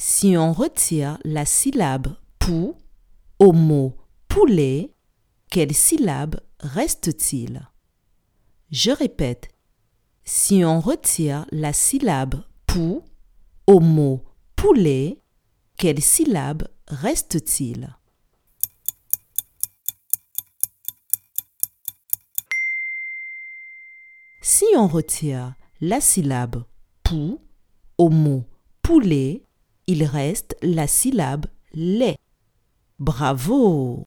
Si on retire la syllabe pou au mot poulet, quelle syllabe reste-t-il? Je répète. Si on retire la syllabe pou au mot poulet, quelle syllabe reste-t-il? Si on retire la syllabe pou au mot poulet, il reste la syllabe lait. Bravo